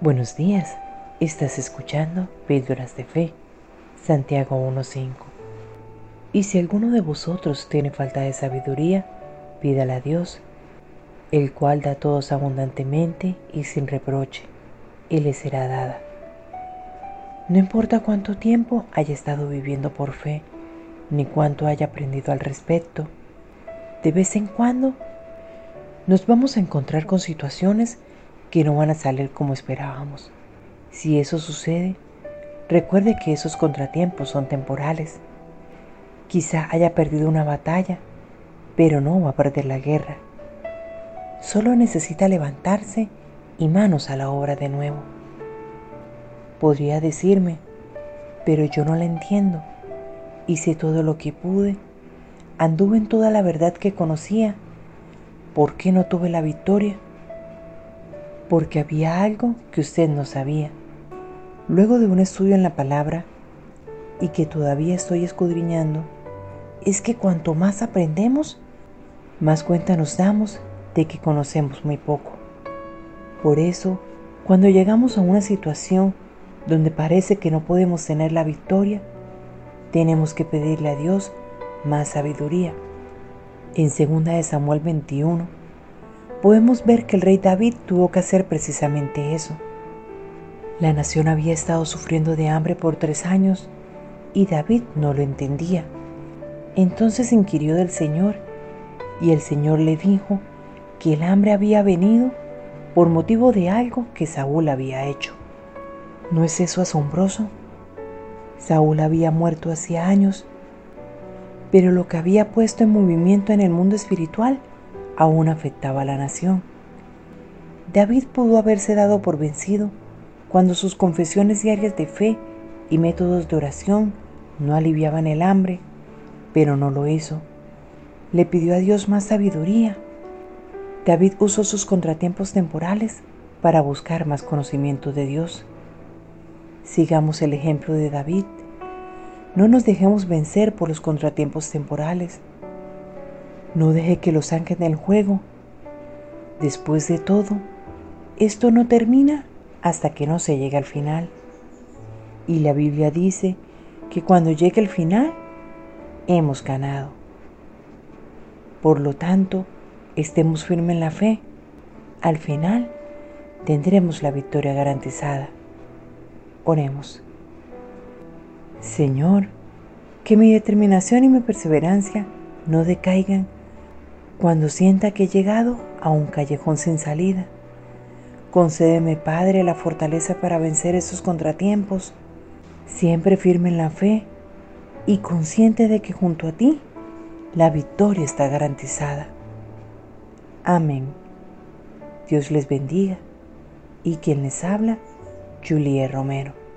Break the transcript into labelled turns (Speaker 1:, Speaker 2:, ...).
Speaker 1: Buenos días, estás escuchando Píldoras de Fe, Santiago 1.5. Y si alguno de vosotros tiene falta de sabiduría, pídala a Dios, el cual da a todos abundantemente y sin reproche, y le será dada. No importa cuánto tiempo haya estado viviendo por fe, ni cuánto haya aprendido al respecto, de vez en cuando nos vamos a encontrar con situaciones que no van a salir como esperábamos. Si eso sucede, recuerde que esos contratiempos son temporales. Quizá haya perdido una batalla, pero no va a perder la guerra. Solo necesita levantarse y manos a la obra de nuevo. Podría decirme, pero yo no la entiendo. Hice todo lo que pude. Anduve en toda la verdad que conocía. ¿Por qué no tuve la victoria? Porque había algo que usted no sabía. Luego de un estudio en la palabra, y que todavía estoy escudriñando, es que cuanto más aprendemos, más cuenta nos damos de que conocemos muy poco. Por eso, cuando llegamos a una situación donde parece que no podemos tener la victoria, tenemos que pedirle a Dios más sabiduría. En 2 Samuel 21, podemos ver que el rey David tuvo que hacer precisamente eso. La nación había estado sufriendo de hambre por tres años y David no lo entendía. Entonces inquirió del Señor y el Señor le dijo que el hambre había venido por motivo de algo que Saúl había hecho. ¿No es eso asombroso? Saúl había muerto hacía años, pero lo que había puesto en movimiento en el mundo espiritual aún afectaba a la nación. David pudo haberse dado por vencido cuando sus confesiones diarias de fe y métodos de oración no aliviaban el hambre, pero no lo hizo. Le pidió a Dios más sabiduría. David usó sus contratiempos temporales para buscar más conocimiento de Dios. Sigamos el ejemplo de David. No nos dejemos vencer por los contratiempos temporales. No deje que los saquen del juego. Después de todo, esto no termina hasta que no se llegue al final. Y la Biblia dice que cuando llegue el final, hemos ganado. Por lo tanto, estemos firmes en la fe. Al final, tendremos la victoria garantizada. Oremos. Señor, que mi determinación y mi perseverancia no decaigan cuando sienta que he llegado a un callejón sin salida. Concédeme, Padre, la fortaleza para vencer esos contratiempos, siempre firme en la fe y consciente de que junto a ti la victoria está garantizada. Amén. Dios les bendiga y quien les habla, Julie Romero.